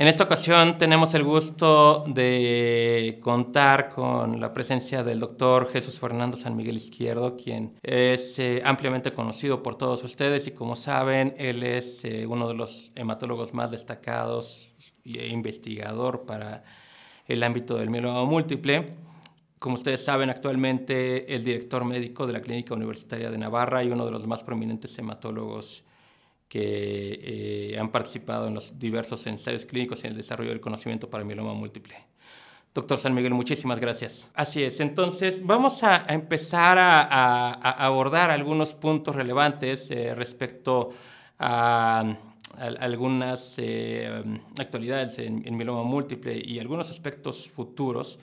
En esta ocasión tenemos el gusto de contar con la presencia del doctor Jesús Fernando San Miguel Izquierdo, quien es eh, ampliamente conocido por todos ustedes y como saben, él es eh, uno de los hematólogos más destacados e investigador para el ámbito del mieloma múltiple. Como ustedes saben, actualmente el director médico de la Clínica Universitaria de Navarra y uno de los más prominentes hematólogos que eh, han participado en los diversos ensayos clínicos y en el desarrollo del conocimiento para mieloma múltiple. Doctor San Miguel, muchísimas gracias. Así es, entonces vamos a, empezar a, abordar algunos puntos relevantes eh, respecto a, algunas eh, actualidades en, en mieloma múltiple y algunos aspectos futuros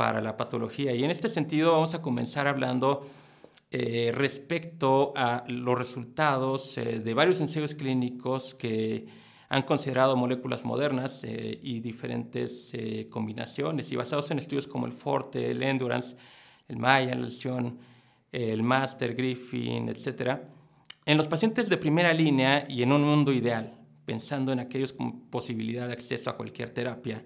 para la patología. Y en este sentido vamos a comenzar hablando eh, respecto a los resultados eh, de varios ensayos clínicos que han considerado moléculas modernas eh, y diferentes combinaciones y basados en estudios como el Forte, el Endurance, el Maya, el Lesion, el Master, Griffin, etc. En los pacientes de primera línea y en un mundo ideal, pensando en aquellos con posibilidad de acceso a cualquier terapia,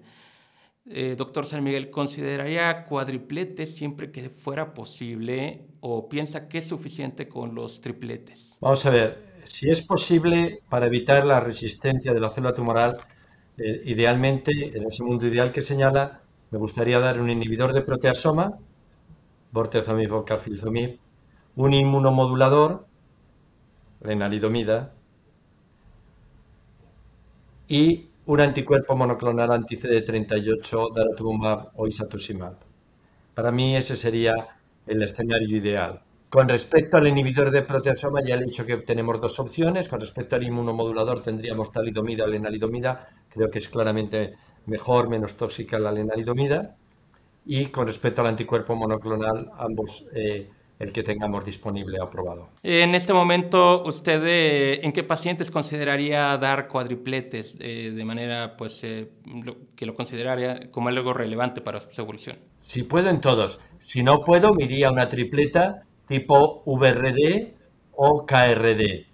eh, doctor San Miguel, ¿consideraría cuadripletes siempre que fuera posible o piensa que es suficiente con los tripletes? Vamos a ver, si es posible para evitar la resistencia de la célula tumoral, eh, idealmente, en ese mundo ideal que señala, me gustaría dar un inhibidor de proteasoma, bortezomib o carfilzomib, un inmunomodulador, lenalidomida, y un anticuerpo monoclonal anti-CD38, daratumumab o isatuximab. Para mí ese sería el escenario ideal. Con respecto al inhibidor de proteasoma, ya he dicho que tenemos dos opciones. Con respecto al inmunomodulador tendríamos talidomida o lenalidomida. Creo que es claramente mejor, menos tóxica la lenalidomida. Y con respecto al anticuerpo monoclonal, ambos eh, el que tengamos disponible aprobado. En este momento, ¿usted eh, en qué pacientes consideraría dar cuadripletes eh, de manera pues, eh, que lo consideraría como algo relevante para su evolución? Si puedo en todos. Si no puedo, me iría una tripleta tipo VRD o KRD.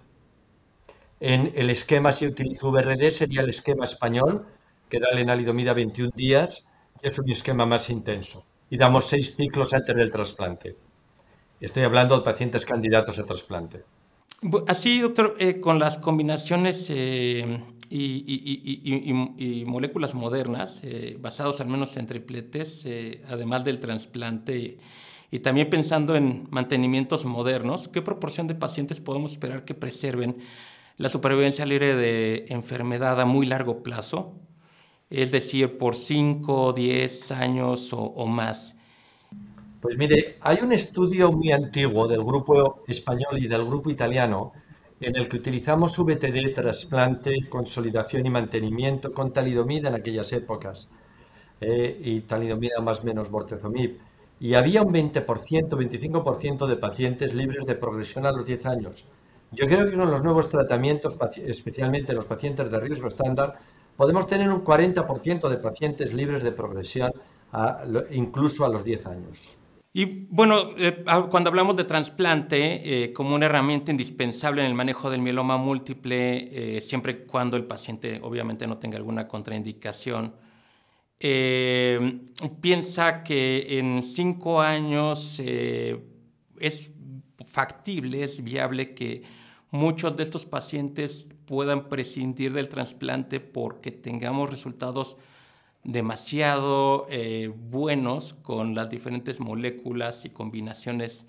En el esquema, si utilizo VRD, sería el esquema español, que da lenalidomida 21 días, y es un esquema más intenso. Y damos seis ciclos antes del trasplante. Estoy hablando de pacientes candidatos a trasplante. Así, doctor, eh, con las combinaciones eh, y, moléculas modernas, eh, basados al menos en tripletes, además del trasplante, y también pensando en mantenimientos modernos, ¿qué proporción de pacientes podemos esperar que preserven la supervivencia libre de enfermedad a muy largo plazo? Es decir, por 5, 10 años o más. Pues mire, hay un estudio muy antiguo del grupo español y del grupo italiano en el que utilizamos VTD, trasplante, consolidación y mantenimiento con talidomida en aquellas épocas eh, y talidomida más menos bortezomib. Y había un 20%, 25% de pacientes libres de progresión a los 10 años. Yo creo que con los nuevos tratamientos, especialmente los pacientes de riesgo estándar, podemos tener un 40% de pacientes libres de progresión incluso a los 10 años. Y bueno, eh, cuando hablamos de trasplante eh, como una herramienta indispensable en el manejo del mieloma múltiple, eh, siempre y cuando el paciente obviamente no tenga alguna contraindicación, piensa que en cinco años es factible, es viable que muchos de estos pacientes puedan prescindir del trasplante porque tengamos resultados demasiado eh, buenos con las diferentes moléculas y combinaciones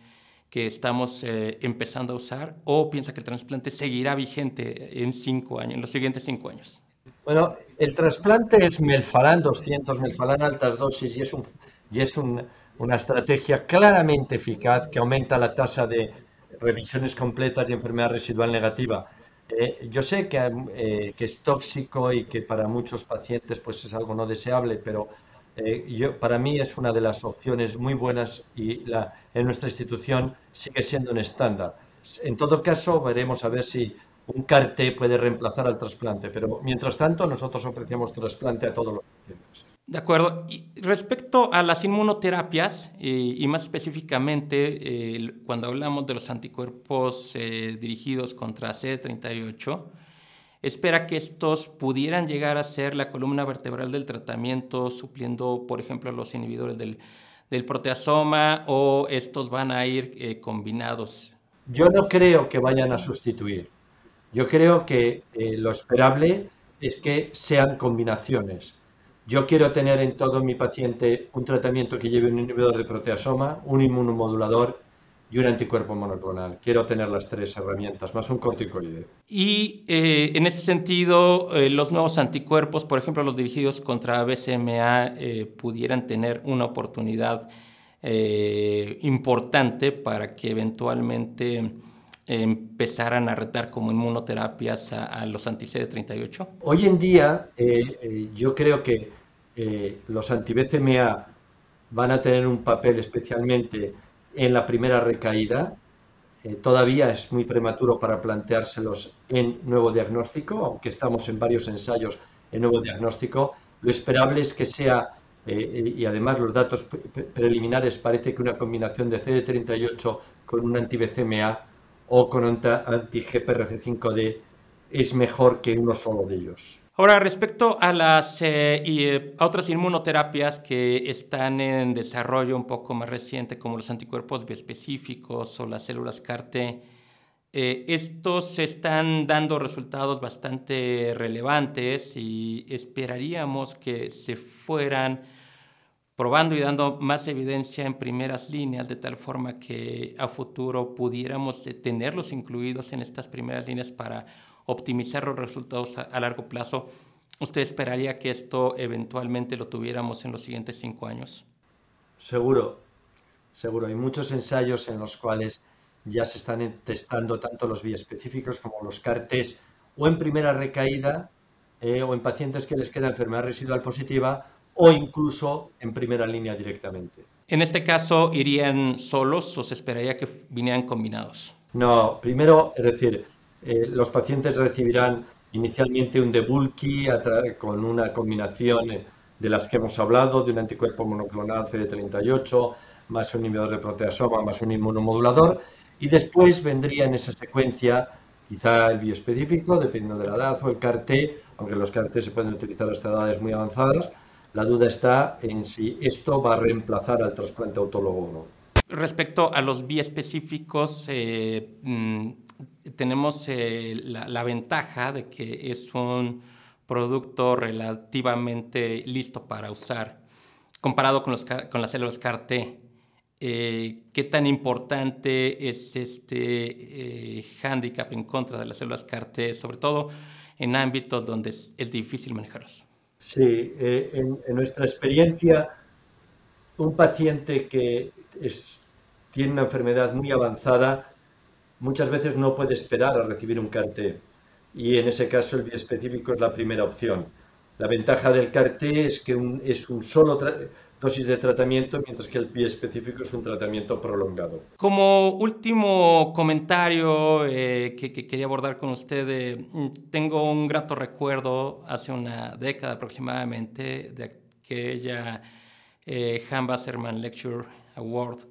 que estamos eh, empezando a usar o piensa que el trasplante seguirá vigente en cinco años, en los siguientes cinco años? Bueno, el trasplante es melfalán 200, melfalán altas dosis y es una estrategia claramente eficaz que aumenta la tasa de revisiones completas y enfermedad residual negativa eh, yo sé eh, que, es tóxico y que para muchos pacientes pues es algo no deseable, pero eh, yo, para mí es una de las opciones muy buenas y la, en nuestra institución sigue siendo un estándar. En todo caso, veremos a ver si un CAR-T puede reemplazar al trasplante, pero mientras tanto nosotros ofrecemos trasplante a todos los pacientes. De acuerdo. Y respecto a las inmunoterapias, eh, y más específicamente eh, cuando hablamos de los anticuerpos eh, dirigidos contra CD38, espera que estos pudieran llegar a ser la columna vertebral del tratamiento, supliendo, por ejemplo, los inhibidores del, del proteasoma, o estos van a ir combinados. Yo no creo que vayan a sustituir. Yo creo que lo esperable es que sean combinaciones yo quiero tener en todo mi paciente un tratamiento que lleve un inhibidor de proteasoma, un inmunomodulador y un anticuerpo monoclonal. Quiero tener las tres herramientas, más un corticoide. Y eh, en este sentido, eh, los nuevos anticuerpos, por ejemplo, los dirigidos contra BCMA, eh, pudieran tener una oportunidad importante para que eventualmente empezaran a retar como inmunoterapias a, los anti-CD38? Hoy en día yo creo que eh, los anti-BCMA van a tener un papel especialmente en la primera recaída. Eh, todavía es muy prematuro para planteárselos en nuevo diagnóstico, aunque estamos en varios ensayos en nuevo diagnóstico. Lo esperable es que sea, eh, y además los datos preliminares parece que una combinación de CD38 con un anti-BCMA o con un anti-GPRC5D es mejor que uno solo de ellos. Ahora, respecto a las eh, y, eh, otras inmunoterapias que están en desarrollo un poco más reciente, como los anticuerpos biespecíficos o las células CAR-T, eh, estos están dando resultados bastante relevantes y esperaríamos que se fueran probando y dando más evidencia en primeras líneas, de tal forma que a futuro pudiéramos tenerlos incluidos en estas primeras líneas para optimizar los resultados a, largo plazo, ¿usted esperaría que esto eventualmente lo tuviéramos en los siguientes cinco años? Seguro, seguro. Hay muchos ensayos en los cuales ya se están testando tanto los biespecíficos como los CARTES o en primera recaída eh, o en pacientes que les queda enfermedad residual positiva o incluso en primera línea directamente. En este caso, ¿irían solos o se esperaría que vinieran combinados? No, primero, es decir, eh, los pacientes recibirán inicialmente un debulky con una combinación eh, de las que hemos hablado, de un anticuerpo monoclonal CD38, más un inhibidor de proteasoma, más un inmunomodulador, y después vendría en esa secuencia quizá el bioespecífico, dependiendo de la edad, o el CAR-T, aunque los CAR-T se pueden utilizar hasta edades muy avanzadas. La duda está en si esto va a reemplazar al trasplante autólogo o no. Respecto a los biespecíficos, eh, mm, tenemos eh, la, ventaja de que es un producto relativamente listo para usar, comparado con, los, con las células CAR-T. Eh, ¿Qué tan importante es este eh, hándicap en contra de las células CAR-T, sobre todo en ámbitos donde es, difícil manejarlos? Sí, en, en, nuestra experiencia, un paciente que es, tiene una enfermedad muy avanzada muchas veces no puede esperar a recibir un CAR-T y en ese caso el biespecífico es la primera opción. La ventaja del CAR-T es que es un solo dosis de tratamiento, mientras que el biespecífico es un tratamiento prolongado. Como último comentario eh, que, quería abordar con usted, eh, tengo un grato recuerdo hace una década aproximadamente de aquella eh, Han Wasserman Lecture Award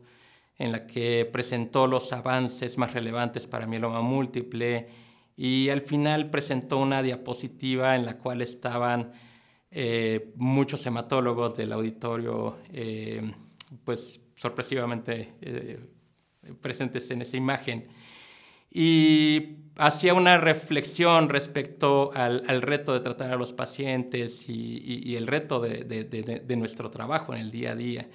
en la que presentó los avances más relevantes para mieloma múltiple y al final presentó una diapositiva en la cual estaban eh, muchos hematólogos del auditorio, eh, pues sorpresivamente eh, presentes en esa imagen. Y hacía una reflexión respecto al, reto de tratar a los pacientes y, el reto de nuestro trabajo en el día a día.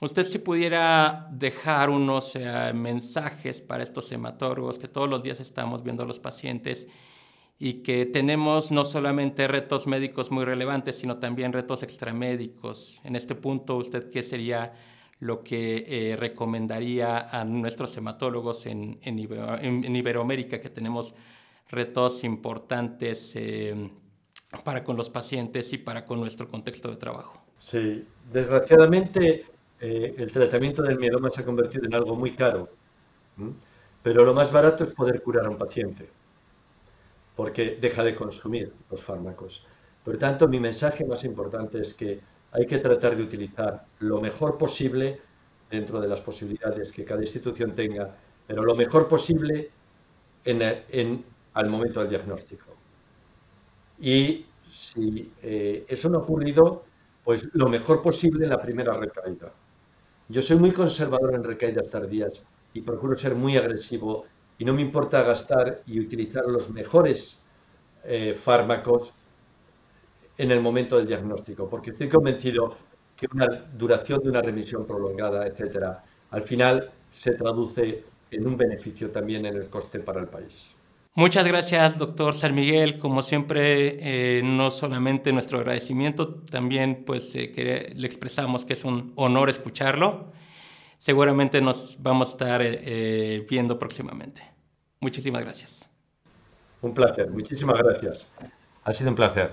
Usted si pudiera dejar unos mensajes para estos hematólogos que todos los días estamos viendo a los pacientes y que tenemos no solamente retos médicos muy relevantes, sino también retos extramédicos. En este punto, ¿usted qué sería lo que eh, recomendaría a nuestros hematólogos en, Iberoamérica, que tenemos retos importantes eh, para con los pacientes y para con nuestro contexto de trabajo? Sí, desgraciadamente eh, el tratamiento del mieloma se ha convertido en algo muy caro, pero lo más barato es poder curar a un paciente, porque deja de consumir los fármacos. Por tanto, mi mensaje más importante es que hay que tratar de utilizar lo mejor posible dentro de las posibilidades que cada institución tenga, pero lo mejor posible en, al momento del diagnóstico. Y si eh, eso no ha ocurrido, pues lo mejor posible en la primera recaída. Yo soy muy conservador en recaídas tardías y procuro ser muy agresivo y no me importa gastar y utilizar los mejores eh, fármacos en el momento del diagnóstico, porque estoy convencido que una duración de una remisión prolongada, etcétera, al final se traduce en un beneficio también en el coste para el país. Muchas gracias, doctor San Miguel. Como siempre, eh, no solamente nuestro agradecimiento, también pues eh, le expresamos que es un honor escucharlo. Seguramente nos vamos a estar eh, viendo próximamente. Muchísimas gracias. Un placer, muchísimas gracias. Ha sido un placer.